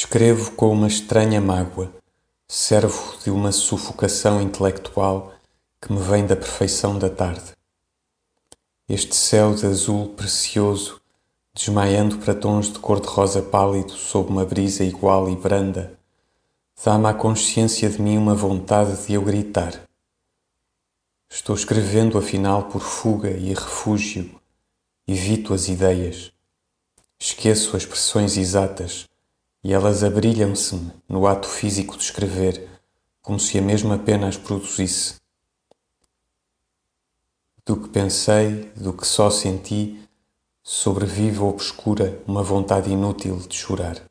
Escrevo com uma estranha mágoa, servo de uma sufocação intelectual que me vem da perfeição da tarde. Este céu de azul precioso, desmaiando para tons de cor-de-rosa pálido sob uma brisa igual e branda, dá-me à consciência de mim uma vontade de eu gritar. Estou escrevendo afinal por fuga e refúgio, evito as ideias, esqueço as expressões exatas e elas abrilham-se-me no ato físico de escrever, como se a mesma pena as produzisse. Do que pensei, do que só senti, sobrevive obscura uma vontade inútil de chorar.